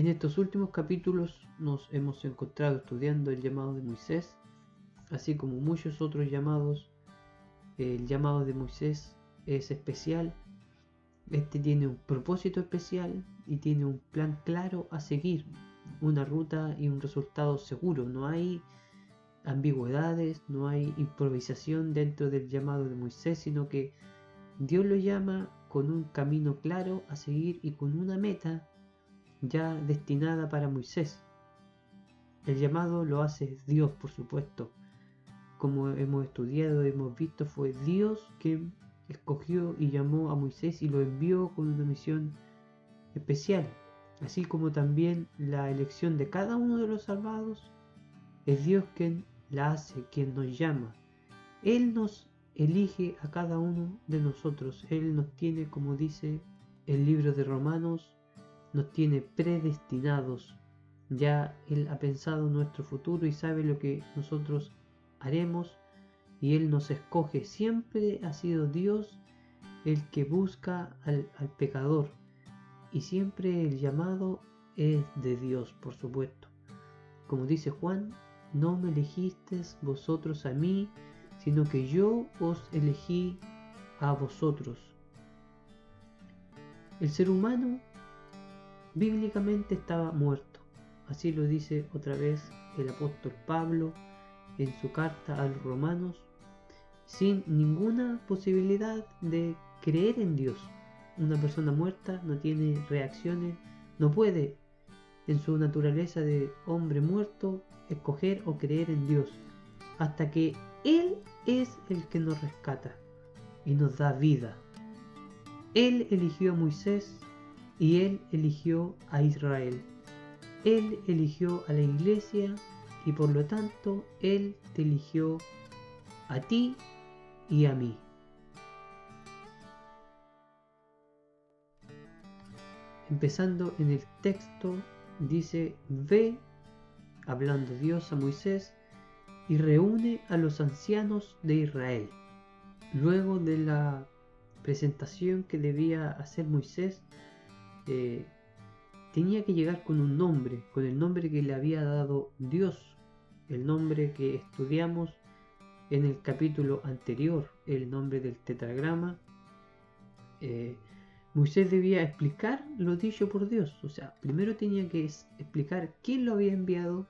En estos últimos capítulos nos hemos encontrado estudiando el llamado de Moisés, así como muchos otros llamados. El llamado de Moisés es especial, este tiene un propósito especial y tiene un plan claro a seguir, una ruta y un resultado seguro. No hay ambigüedades, no hay improvisación dentro del llamado de Moisés, sino que Dios lo llama con un camino claro a seguir y con una meta ya destinada para Moisés. El llamado lo hace Dios, por supuesto. Como hemos estudiado, hemos visto, fue Dios quien escogió y llamó a Moisés y lo envió con una misión especial. Así como también la elección de cada uno de los salvados es Dios quien la hace, quien nos llama. Él nos elige a cada uno de nosotros. Él nos tiene, como dice el libro de Romanos, nos tiene predestinados. Ya Él ha pensado nuestro futuro y sabe lo que nosotros haremos y Él nos escoge. Siempre ha sido Dios el que busca al, pecador y siempre el llamado es de Dios, por supuesto. Como dice Juan, no me elegisteis vosotros a mí, sino que yo os elegí a vosotros. El ser humano bíblicamente estaba muerto. Así lo dice otra vez el apóstol Pablo en su carta a los romanos, sin ninguna posibilidad de creer en Dios. Una persona muerta no tiene reacciones, no puede en su naturaleza de hombre muerto escoger o creer en Dios, hasta que Él es el que nos rescata y nos da vida. Él eligió a Moisés y Él eligió a Israel. Él eligió a la iglesia y por lo tanto Él te eligió a ti y a mí. Empezando en el texto dice, ve, hablando Dios a Moisés, y reúne a los ancianos de Israel. Luego de la presentación que debía hacer Moisés, eh, tenía que llegar con un nombre, con el nombre que le había dado Dios, el nombre que estudiamos en el capítulo anterior, el nombre del tetragrama. Eh, Moisés debía explicar lo dicho por Dios. O sea, primero tenía que explicar quién lo había enviado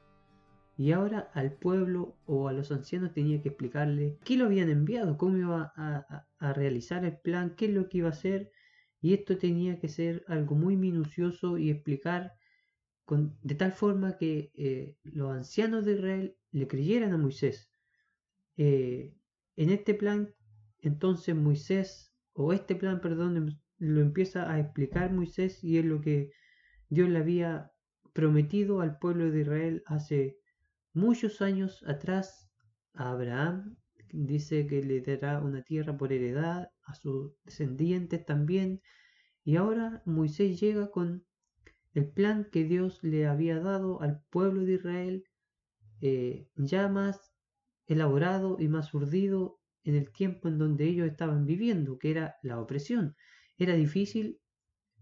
y ahora al pueblo o a los ancianos tenía que explicarle qué lo habían enviado, cómo iba a, realizar el plan, qué es lo que iba a hacer. Y esto tenía que ser algo muy minucioso y explicar de tal forma que eh, los ancianos de Israel le creyeran a Moisés. Eh, en este plan, entonces Moisés, o este plan, perdón, lo empieza a explicar Moisés y es lo que Dios le había prometido al pueblo de Israel hace muchos años atrás a Abraham. Dice que le dará una tierra por heredad a sus descendientes también. Y ahora Moisés llega con el plan que Dios le había dado al pueblo de Israel, eh, ya más elaborado y más urdido en el tiempo en donde ellos estaban viviendo, que era la opresión. Era difícil,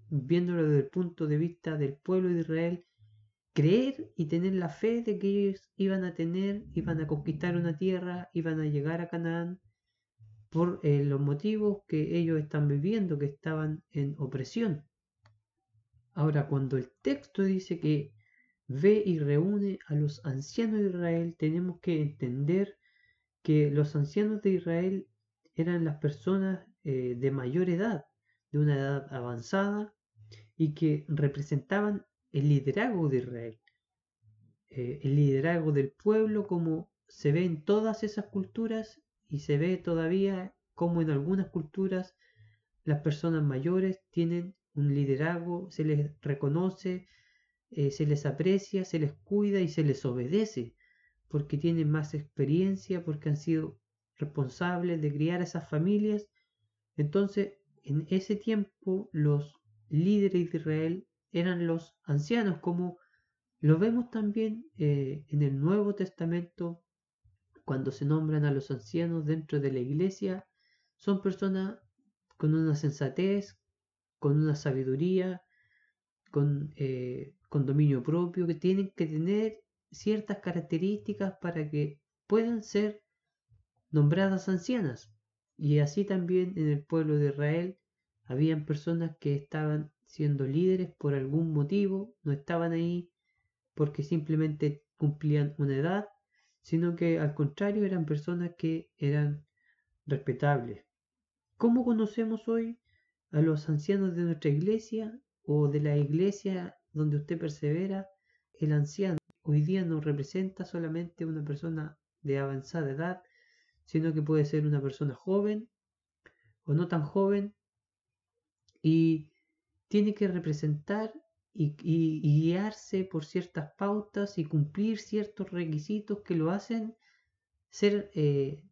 viéndolo desde el punto de vista del pueblo de Israel, creer y tener la fe de que ellos iban a tener, iban a conquistar una tierra, iban a llegar a Canaán, por eh, los motivos que ellos están viviendo, que estaban en opresión. Ahora, cuando el texto dice que ve y reúne a los ancianos de Israel, tenemos que entender que los ancianos de Israel eran las personas eh, de mayor edad, de una edad avanzada y que representaban el liderazgo de Israel, eh, el liderazgo del pueblo como se ve en todas esas culturas y se ve todavía como en algunas culturas las personas mayores tienen un liderazgo, se les reconoce, eh, se les aprecia, se les cuida y se les obedece, porque tienen más experiencia, porque han sido responsables de criar a esas familias. Entonces en ese tiempo los líderes de Israel eran los ancianos, como lo vemos también eh, en el Nuevo Testamento, cuando se nombran a los ancianos dentro de la iglesia, son personas con una sensatez, con una sabiduría, con, eh, con dominio propio, que tienen que tener ciertas características para que puedan ser nombradas ancianas. Y así también en el pueblo de Israel habían personas que estaban siendo líderes por algún motivo, no estaban ahí porque simplemente cumplían una edad, sino que al contrario eran personas que eran respetables. ¿Cómo conocemos hoy a los ancianos de nuestra iglesia o de la iglesia donde usted persevera? El anciano hoy día no representa solamente una persona de avanzada edad, sino que puede ser una persona joven o no tan joven y tiene que representar y, guiarse por ciertas pautas y cumplir ciertos requisitos que lo hacen ser eh,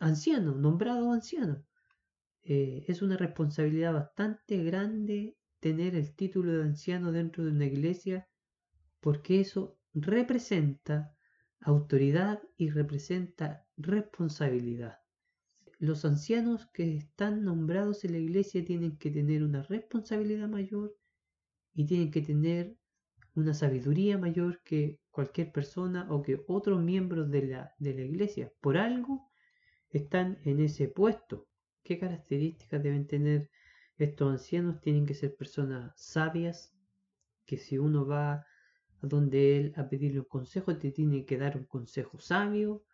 anciano, nombrado anciano. Eh, es una responsabilidad bastante grande tener el título de anciano dentro de una iglesia porque eso representa autoridad y representa responsabilidad. Los ancianos que están nombrados en la iglesia tienen que tener una responsabilidad mayor y tienen que tener una sabiduría mayor que cualquier persona o que otros miembros de la, de la iglesia. Por algo están en ese puesto. ¿Qué características deben tener estos ancianos? Tienen que ser personas sabias, que si uno va donde él a pedirle un consejo, te tiene que dar un consejo sabio,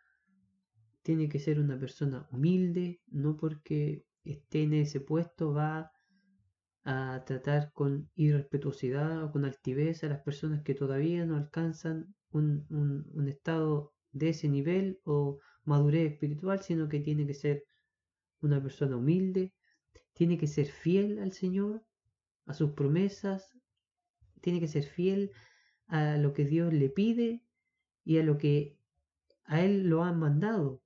tiene que ser una persona humilde, no porque esté en ese puesto va a tratar con irrespetuosidad o con altivez a las personas que todavía no alcanzan un, un estado de ese nivel o madurez espiritual, sino que tiene que ser una persona humilde, tiene que ser fiel al Señor, a sus promesas, tiene que ser fiel a lo que Dios le pide y a lo que a Él lo han mandado,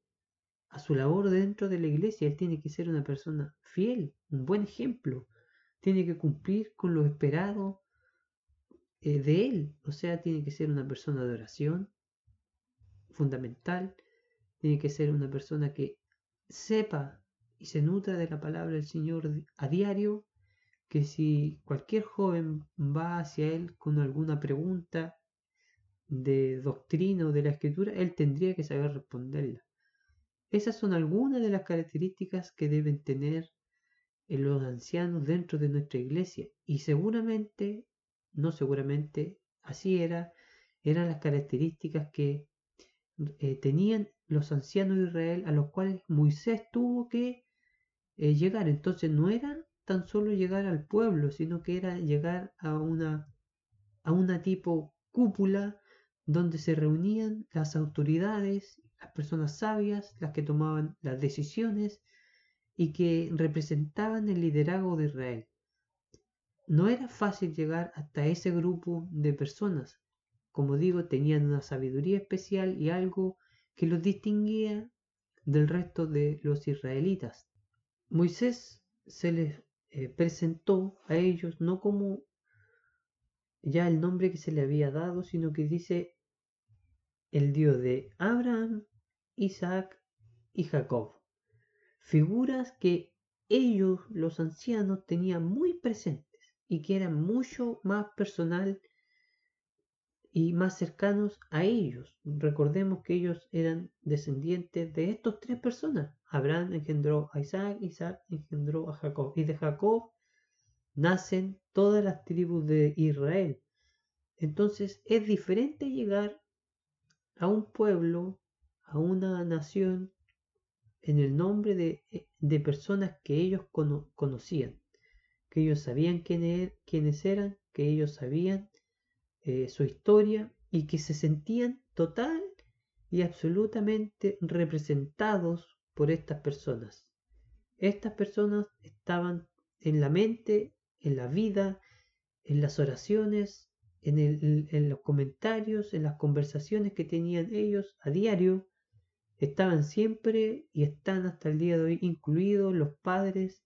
a su labor dentro de la iglesia. Él tiene que ser una persona fiel, un buen ejemplo. Tiene que cumplir con lo esperado eh, de Él. O sea, tiene que ser una persona de oración fundamental. Tiene que ser una persona que sepa y se nutra de la palabra del Señor a diario que si cualquier joven va hacia él con alguna pregunta de doctrina o de la escritura, él tendría que saber responderla. Esas son algunas de las características que deben tener los ancianos dentro de nuestra iglesia. Y seguramente, no seguramente, así era, eran las características que eh, tenían los ancianos de Israel a los cuales Moisés tuvo que eh, llegar. Entonces no era tan solo llegar al pueblo, sino que era llegar a una, a una tipo cúpula donde se reunían las autoridades, las personas sabias, las que tomaban las decisiones y que representaban el liderazgo de Israel. No era fácil llegar hasta ese grupo de personas. Como digo, tenían una sabiduría especial y algo que los distinguía del resto de los israelitas. Moisés se les eh, presentó a ellos no como ya el nombre que se le había dado, sino que dice el Dios de Abraham, Isaac y Jacob. Figuras que ellos, los ancianos, tenían muy presentes y que eran mucho más personal y más cercanos a ellos. Recordemos que ellos eran descendientes de estas tres personas. Abraham engendró a Isaac, Isaac engendró a Jacob. Y de Jacob nacen todas las tribus de Israel. Entonces es diferente llegar a un pueblo, a una nación, en el nombre de, personas que ellos conocían, que ellos sabían er, quiénes eran, que ellos sabían eh, su historia y que se sentían total y absolutamente representados por estas personas. Estas personas estaban en la mente, en la vida, en las oraciones, en, en los comentarios, en las conversaciones que tenían ellos a diario. Estaban siempre y están hasta el día de hoy incluidos los padres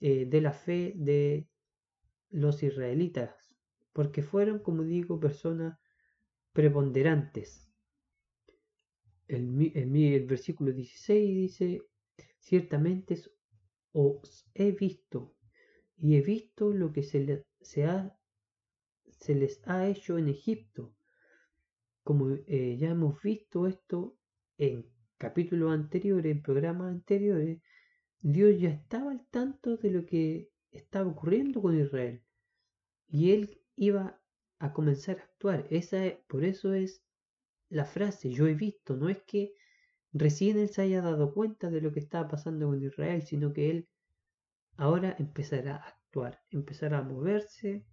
eh, de la fe de los israelitas, porque fueron, como digo, personas preponderantes el, versículo 16 dice, ciertamente os he visto y he visto lo que se se, ha, se les ha hecho en Egipto. Como eh, ya hemos visto esto en capítulos anteriores, en programas anteriores, Dios ya estaba al tanto de lo que estaba ocurriendo con Israel. Y él iba a comenzar a actuar. Esa, por eso es la frase, yo he visto, no es que recién él se haya dado cuenta de lo que estaba pasando con Israel, sino que él ahora empezará a actuar, empezará a moverse,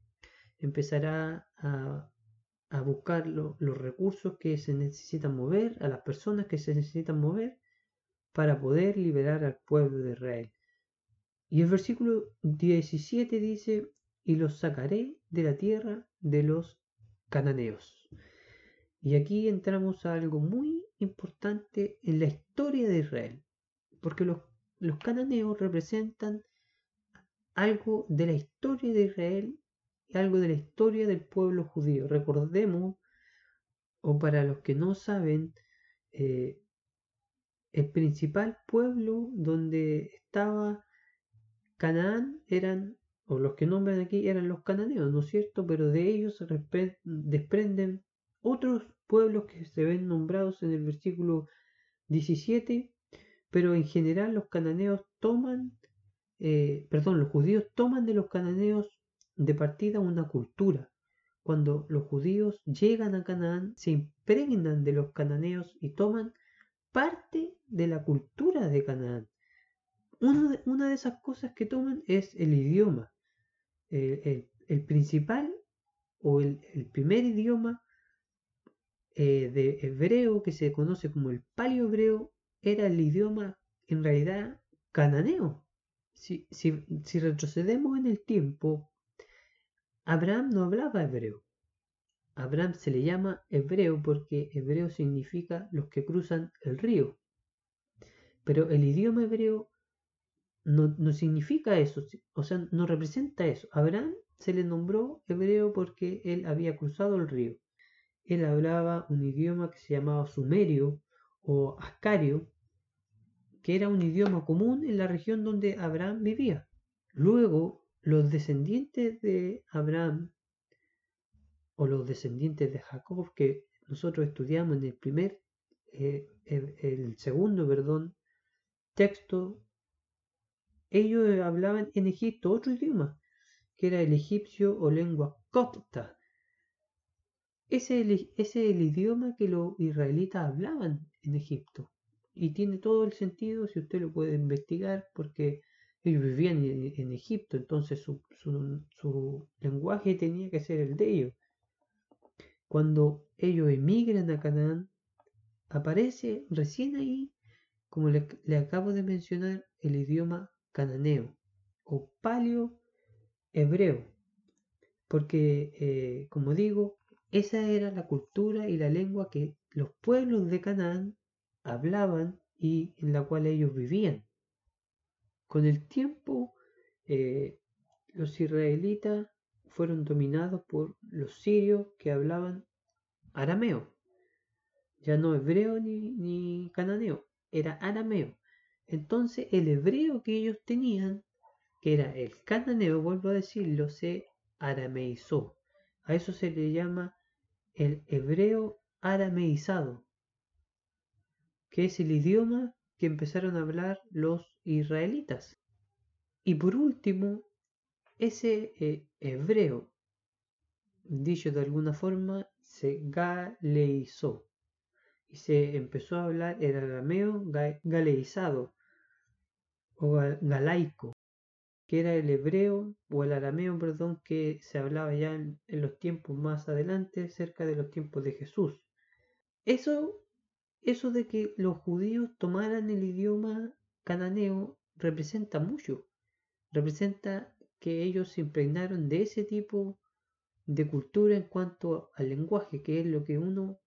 empezará a, buscar los recursos que se necesitan mover, a las personas que se necesitan mover para poder liberar al pueblo de Israel. Y el versículo 17 dice, y los sacaré de la tierra de los cananeos. Y aquí entramos a algo muy importante en la historia de Israel, porque los, los cananeos representan algo de la historia de Israel algo de la historia del pueblo judío. Recordemos, o para los que no saben, eh, el principal pueblo donde estaba Canaán eran, o los que nombran aquí eran los cananeos, ¿no es cierto? Pero de ellos desprenden otros pueblos que se ven nombrados en el versículo 17, pero en general los cananeos toman eh, perdón, los judíos toman de los cananeos de partida una cultura. Cuando los judíos llegan a Canaán, se impregnan de los cananeos y toman parte de la cultura de Canaán. Una de, esas cosas que toman es el idioma. el, principal o el, primer idioma eh, de hebreo que se conoce como el palio hebreo era el idioma en realidad cananeo si, si, retrocedemos en el tiempo, Abraham no hablaba hebreo. Abraham se le llama hebreo porque hebreo significa los que cruzan el río. Pero el idioma hebreo no, no, significa eso, o sea, no representa eso. Abraham se le nombró hebreo porque él había cruzado el río. Él hablaba un idioma que se llamaba sumerio o ascario, que era un idioma común en la región donde Abraham vivía. Luego, los descendientes de Abraham o los descendientes de Jacob que nosotros estudiamos en el primer, eh, el, segundo, perdón, texto, ellos hablaban en Egipto otro idioma, que era el egipcio o lengua copta. Ese, ese es el idioma que los israelitas hablaban en Egipto. Y tiene todo el sentido si usted lo puede investigar porque ellos vivían en, Egipto, entonces su, su, lenguaje tenía que ser el de ellos. Cuando ellos emigran a Canaán, aparece recién ahí, como le, acabo de mencionar, el idioma cananeo o paleo hebreo. Porque, eh, como digo, esa era la cultura y la lengua que los pueblos de Canaán hablaban y en la cual ellos vivían. Con el tiempo, eh, los israelitas fueron dominados por los sirios que hablaban arameo. Ya no hebreo ni, ni cananeo, era arameo. Entonces el hebreo que ellos tenían, que era el cananeo, vuelvo a decirlo, se arameizó. A eso se le llama el hebreo arameizado que es el idioma empezaron a hablar los israelitas. Y por último, ese eh, hebreo, dicho de alguna forma, se galeizó y se empezó a hablar el arameo galeizado o galaico, que era el hebreo o el arameo, perdón, que se hablaba ya en los tiempos más adelante, cerca de los tiempos de Jesús. Eso eso de que los judíos tomaran el idioma cananeo representa mucho. Representa que ellos se impregnaron de ese tipo de cultura en cuanto al lenguaje, que es lo que uno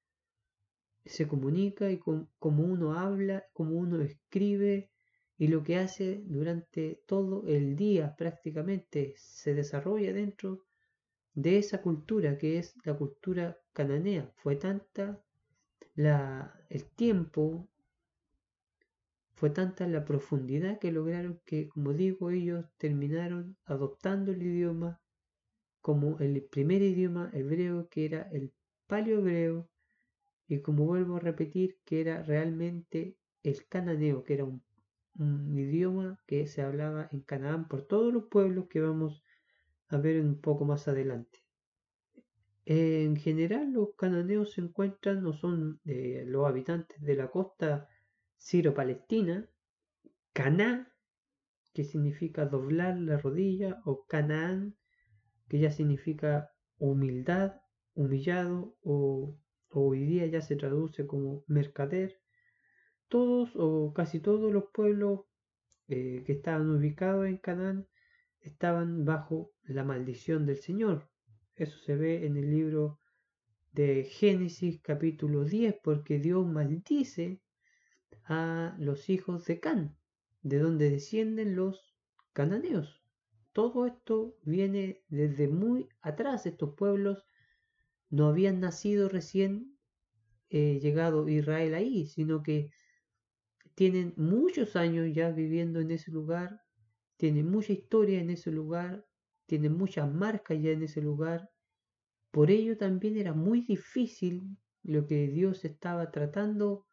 se comunica y como uno habla, como uno escribe y lo que hace durante todo el día prácticamente se desarrolla dentro de esa cultura que es la cultura cananea. Fue tanta el tiempo fue tanta la profundidad que lograron que, como digo, ellos terminaron adoptando el idioma como el primer idioma hebreo que era el paleohebreo y como vuelvo a repetir que era realmente el cananeo, que era un, idioma que se hablaba en Canaán por todos los pueblos que vamos a ver un poco más adelante. En general los cananeos se encuentran o son los habitantes de la costa siro-palestina, Caná, que significa doblar la rodilla, o Canaán, que ya significa humildad, humillado, o, hoy día ya se traduce como mercader. Todos o casi todos los pueblos eh, que estaban ubicados en Canaán estaban bajo la maldición del Señor. Eso se ve en el libro de Génesis capítulo 10, porque Dios maldice a los hijos de Can, de donde descienden los cananeos. Todo esto viene desde muy atrás. Estos pueblos no habían nacido recién eh, llegado Israel ahí, sino que tienen muchos años ya viviendo en ese lugar, tienen mucha historia en ese lugar, tienen muchas marcas ya en ese lugar. Por ello también era muy difícil lo que Dios estaba tratando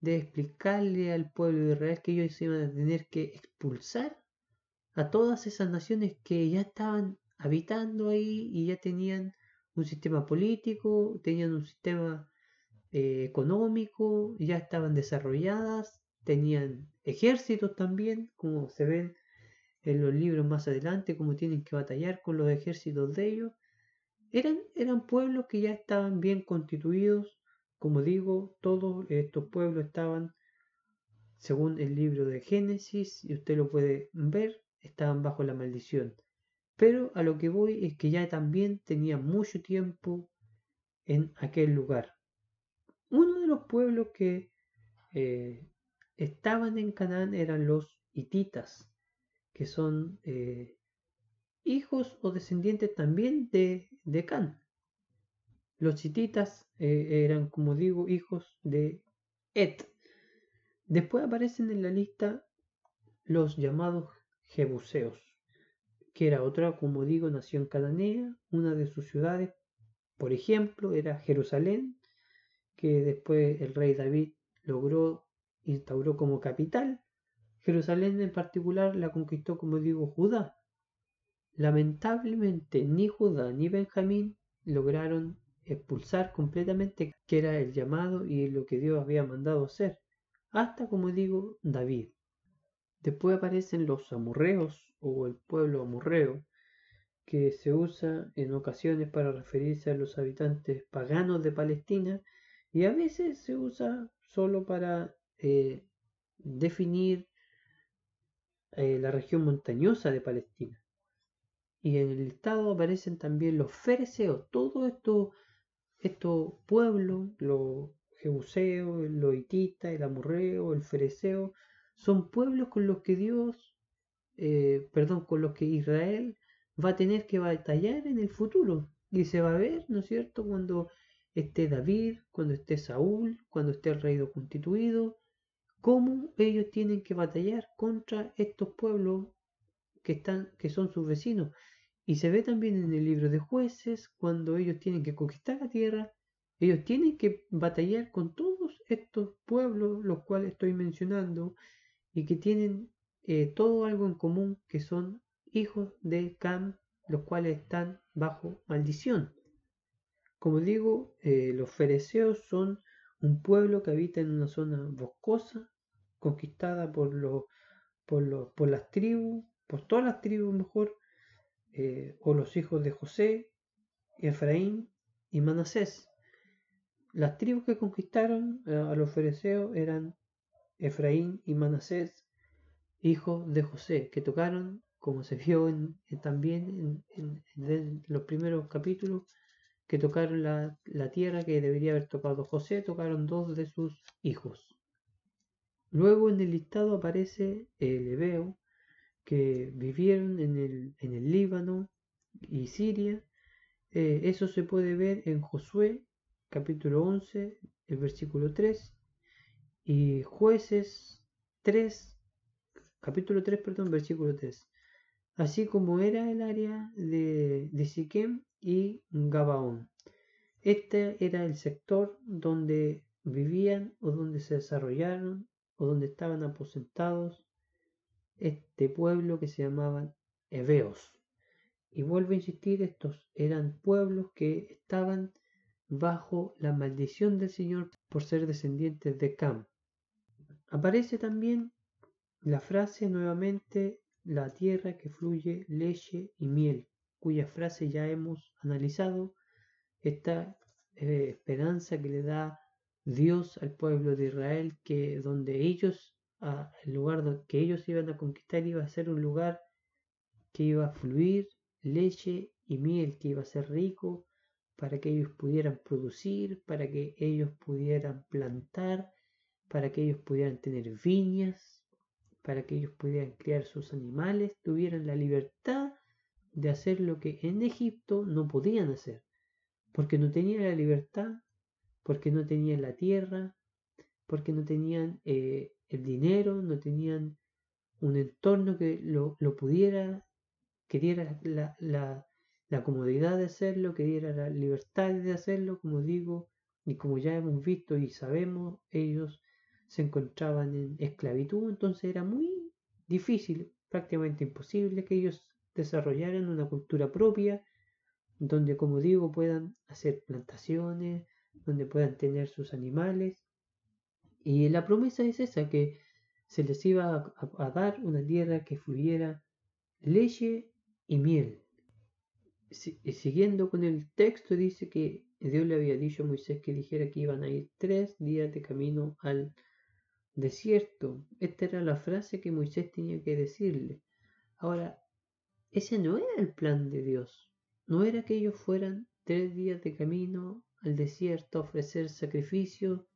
de explicarle al pueblo de Israel que ellos iban a tener que expulsar a todas esas naciones que ya estaban habitando ahí y ya tenían un sistema político, tenían un sistema eh, económico, ya estaban desarrolladas, tenían ejércitos también, como se ven en los libros más adelante, como tienen que batallar con los ejércitos de ellos. Eran, eran pueblos que ya estaban bien constituidos, como digo, todos estos pueblos estaban, según el libro de Génesis, y usted lo puede ver, estaban bajo la maldición. Pero a lo que voy es que ya también tenía mucho tiempo en aquel lugar. Uno de los pueblos que eh, estaban en Canaán eran los hititas, que son eh, hijos o descendientes también de, de Can. Los hititas eh, eran, como digo, hijos de Et. Después aparecen en la lista los llamados Jebuseos, que era otra, como digo, nación cananea. Una de sus ciudades, por ejemplo, era Jerusalén, que después el rey David logró, instauró como capital. Jerusalén en particular la conquistó, como digo, Judá. Lamentablemente ni Judá ni Benjamín lograron expulsar completamente que era el llamado y lo que Dios había mandado hacer, hasta como digo David. Después aparecen los amorreos o el pueblo amorreo, que se usa en ocasiones para referirse a los habitantes paganos de Palestina y a veces se usa solo para eh, definir eh, la región montañosa de Palestina. Y en el listado aparecen también los fereceos, todo esto estos pueblos, los jebuseos, los hititas, el amorreo, el fereceo, son pueblos con los que Dios, eh, perdón, con los que Israel va a tener que batallar en el futuro. Y se va a ver, ¿no es cierto?, cuando esté David, cuando esté Saúl, cuando esté el reino constituido, cómo ellos tienen que batallar contra estos pueblos que, están, que son sus vecinos. Y se ve también en el libro de jueces, cuando ellos tienen que conquistar la tierra, ellos tienen que batallar con todos estos pueblos, los cuales estoy mencionando, y que tienen eh, todo algo en común, que son hijos de Cam, los cuales están bajo maldición. Como digo, eh, los fereceos son un pueblo que habita en una zona boscosa, conquistada por, los, por, por las tribus, por todas las tribus mejor, eh, o los hijos de José, Efraín y Manasés. Las tribus que conquistaron eh, a los fereceos eran Efraín y Manasés, hijos de José, que tocaron, como se vio también en, los primeros capítulos, que tocaron la, la, tierra que debería haber tocado José, tocaron dos de sus hijos. Luego en el listado aparece el Ebeo, que vivieron en el, en el Líbano y Siria. Eh, eso se puede ver en Josué capítulo 11, el versículo 3 y jueces 3, capítulo 3, perdón, versículo 3. así como era el área de, de Siquem y Gabaón. Este era el sector donde vivían o donde se desarrollaron o donde estaban aposentados este pueblo que se llamaban Heveos. Y vuelvo a insistir, estos eran pueblos que estaban bajo la maldición del Señor por ser descendientes de Cam. Aparece también la frase nuevamente, la tierra que fluye leche y miel, cuya frase ya hemos analizado, esta eh, esperanza que le da Dios al pueblo de Israel, que donde ellos, el lugar que ellos iban a conquistar iba a ser un lugar que iba a fluir leche y miel, que iba a ser rico para que ellos pudieran producir, para que ellos pudieran plantar, para que ellos pudieran tener viñas, para que ellos pudieran criar sus animales, tuvieran la libertad de hacer lo que en Egipto no podían hacer, porque no tenían la libertad, porque no tenían la tierra, porque no tenían eh, el dinero, no tenían un entorno que lo, lo pudiera que diera la, comodidad de hacerlo, que diera la libertad de hacerlo, como digo, y como ya hemos visto y sabemos, ellos se encontraban en esclavitud, entonces era muy difícil, prácticamente imposible que ellos desarrollaran una cultura propia, donde, como digo, puedan hacer plantaciones, donde puedan tener sus animales. Y la promesa es esa, que se les iba a dar una tierra que fluyera leche y miel. siguiendo con el texto, dice que Dios le había dicho a Moisés que dijera que iban a ir tres días de camino al desierto. Esta era la frase que Moisés tenía que decirle. Ahora, ese no era el plan de Dios. No era que ellos fueran tres días de camino desierto a ofrecer sacrificio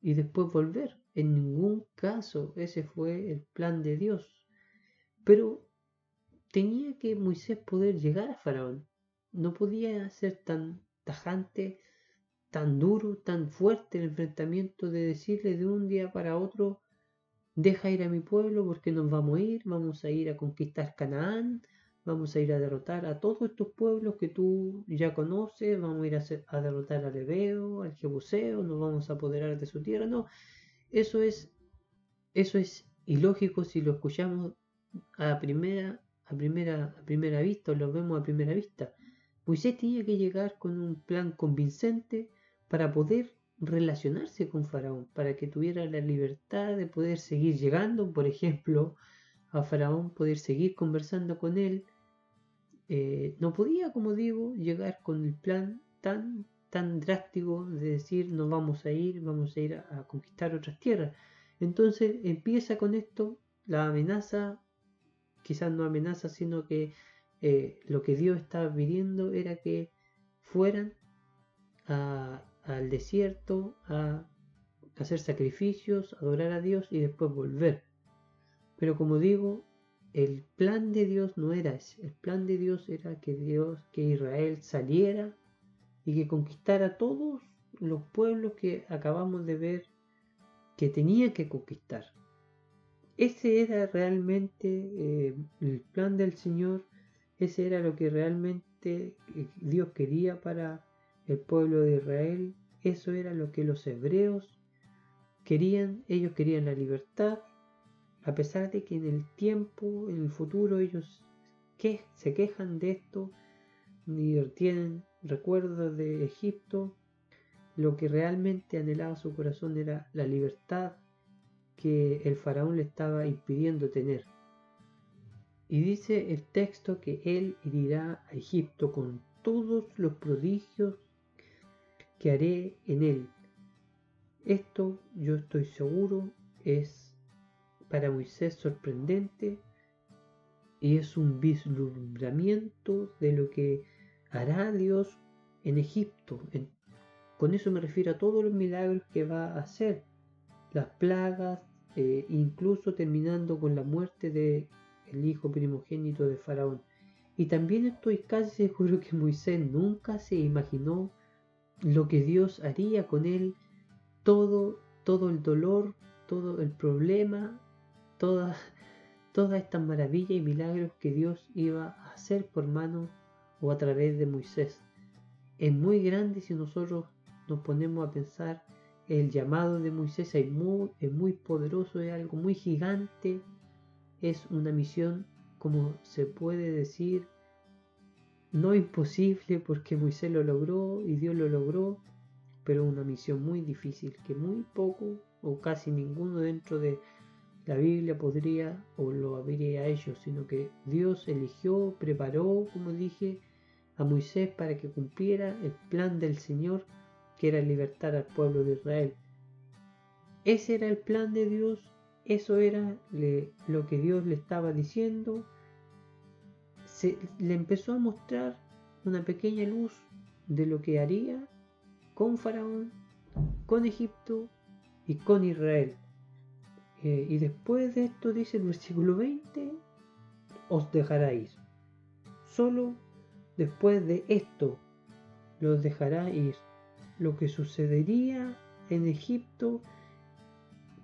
y después volver. En ningún caso ese fue el plan de Dios. Pero tenía que Moisés poder llegar a Faraón. No podía ser tan tajante, tan duro, tan fuerte el enfrentamiento de decirle de un día para otro, deja ir a mi pueblo porque nos vamos a ir, vamos a ir a conquistar Canaán, vamos a ir a derrotar a todos estos pueblos que tú ya conoces, vamos a ir a, derrotar al Ebeo, al Jebuseo, nos vamos a apoderar de su tierra, no, eso es, eso es ilógico si lo escuchamos a primera a primera, a primera vista, o lo vemos a primera vista. Moisés tenía que llegar con un plan convincente para poder relacionarse con Faraón, para que tuviera la libertad de poder seguir llegando, por ejemplo, a Faraón, poder seguir conversando con él. Eh, no podía, como digo, llegar con el plan tan, tan drástico de decir nos vamos a ir, vamos a ir a, a conquistar otras tierras. Entonces empieza con esto la amenaza quizás no amenaza, sino que eh, lo que Dios estaba pidiendo era que fueran al desierto a hacer sacrificios, adorar a Dios y después volver. Pero como digo, el plan de Dios no era ese. El plan de Dios era que Dios, que Israel saliera y que conquistara todos los pueblos que acabamos de ver que tenía que conquistar. Ese era realmente eh, el plan del Señor, ese era lo que realmente eh, Dios quería para el pueblo de Israel, eso era lo que los hebreos querían, ellos querían la libertad, a pesar de que en el tiempo, en el futuro ellos que, se quejan de esto, ni tienen recuerdos de Egipto, lo que realmente anhelaba su corazón era la libertad, que el faraón le estaba impidiendo tener. Y dice el texto que él irá a Egipto con todos los prodigios que haré en él. Esto yo estoy seguro es para Moisés sorprendente y es un vislumbramiento de lo que hará Dios en Egipto. con eso me refiero a todos los milagros que va a hacer, las plagas, eh, incluso terminando con la muerte del el hijo primogénito de Faraón. Y también estoy casi seguro que Moisés nunca se imaginó lo que Dios haría con él, todo, todo el dolor, todo el problema, toda, todas estas maravillas y milagros que Dios iba a hacer por mano o a través de Moisés. Es muy grande si nosotros nos ponemos a pensar el llamado de Moisés es muy, es muy poderoso, es algo muy gigante, es una misión, como se puede decir, no imposible porque Moisés lo logró y Dios lo logró, pero una misión muy difícil que muy poco o casi ninguno dentro de la Biblia podría o lo habría hecho, sino que Dios eligió, preparó, como dije, a Moisés para que cumpliera el plan del Señor, que era libertar al pueblo de Israel. Ese era el plan de Dios, eso era lo que Dios le estaba diciendo. Se, le empezó a mostrar una pequeña luz de lo que haría con Faraón, con Egipto y con Israel. Eh, y después de esto dice el versículo 20, os dejará ir. Solo después de esto los dejará ir. Lo que sucedería en Egipto,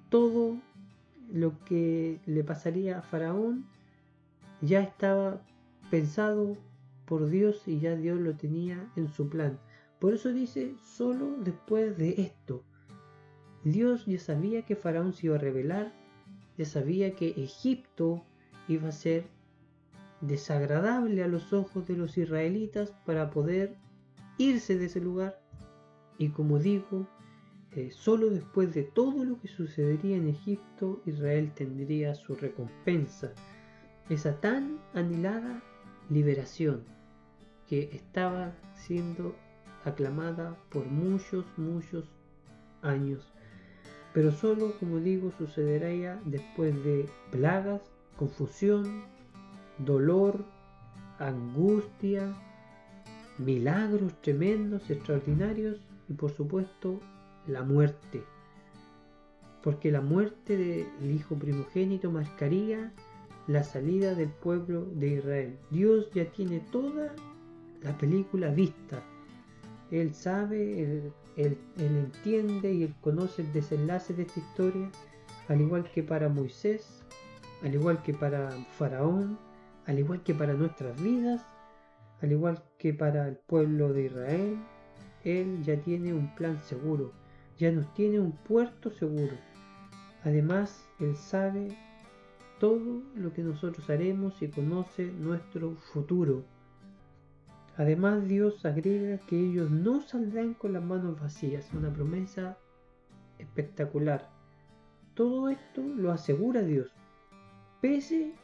todo lo que le pasaría a Faraón, ya estaba pensado por Dios y ya Dios lo tenía en su plan. Por eso dice, solo después de esto. Dios ya sabía que Faraón se iba a rebelar, ya sabía que Egipto iba a ser desagradable a los ojos de los israelitas para poder irse de ese lugar. Y como digo, eh, solo después de todo lo que sucedería en Egipto, Israel tendría su recompensa, esa tan anhelada liberación que estaba siendo aclamada por muchos, muchos años. Pero solo, como digo, sucedería después de plagas, confusión, dolor, angustia, milagros tremendos, extraordinarios y por supuesto la muerte. Porque la muerte del Hijo primogénito marcaría la salida del pueblo de Israel. Dios ya tiene toda la película vista. Él sabe, él, entiende y él conoce el desenlace de esta historia, al igual que para Moisés, al igual que para Faraón, al igual que para nuestras vidas, al igual que para el pueblo de Israel, Él ya tiene un plan seguro, ya nos tiene un puerto seguro. Además, Él sabe todo lo que nosotros haremos y conoce nuestro futuro. Además, Dios agrega que ellos no saldrán con las manos vacías, una promesa espectacular. Todo esto lo asegura Dios, pese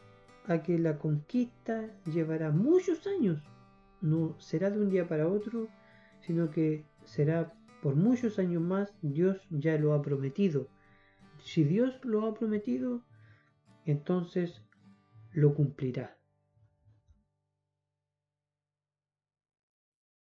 a que la conquista llevará muchos años. No será de un día para otro, sino que será por muchos años más. Dios ya lo ha prometido. Si Dios lo ha prometido, entonces lo cumplirá.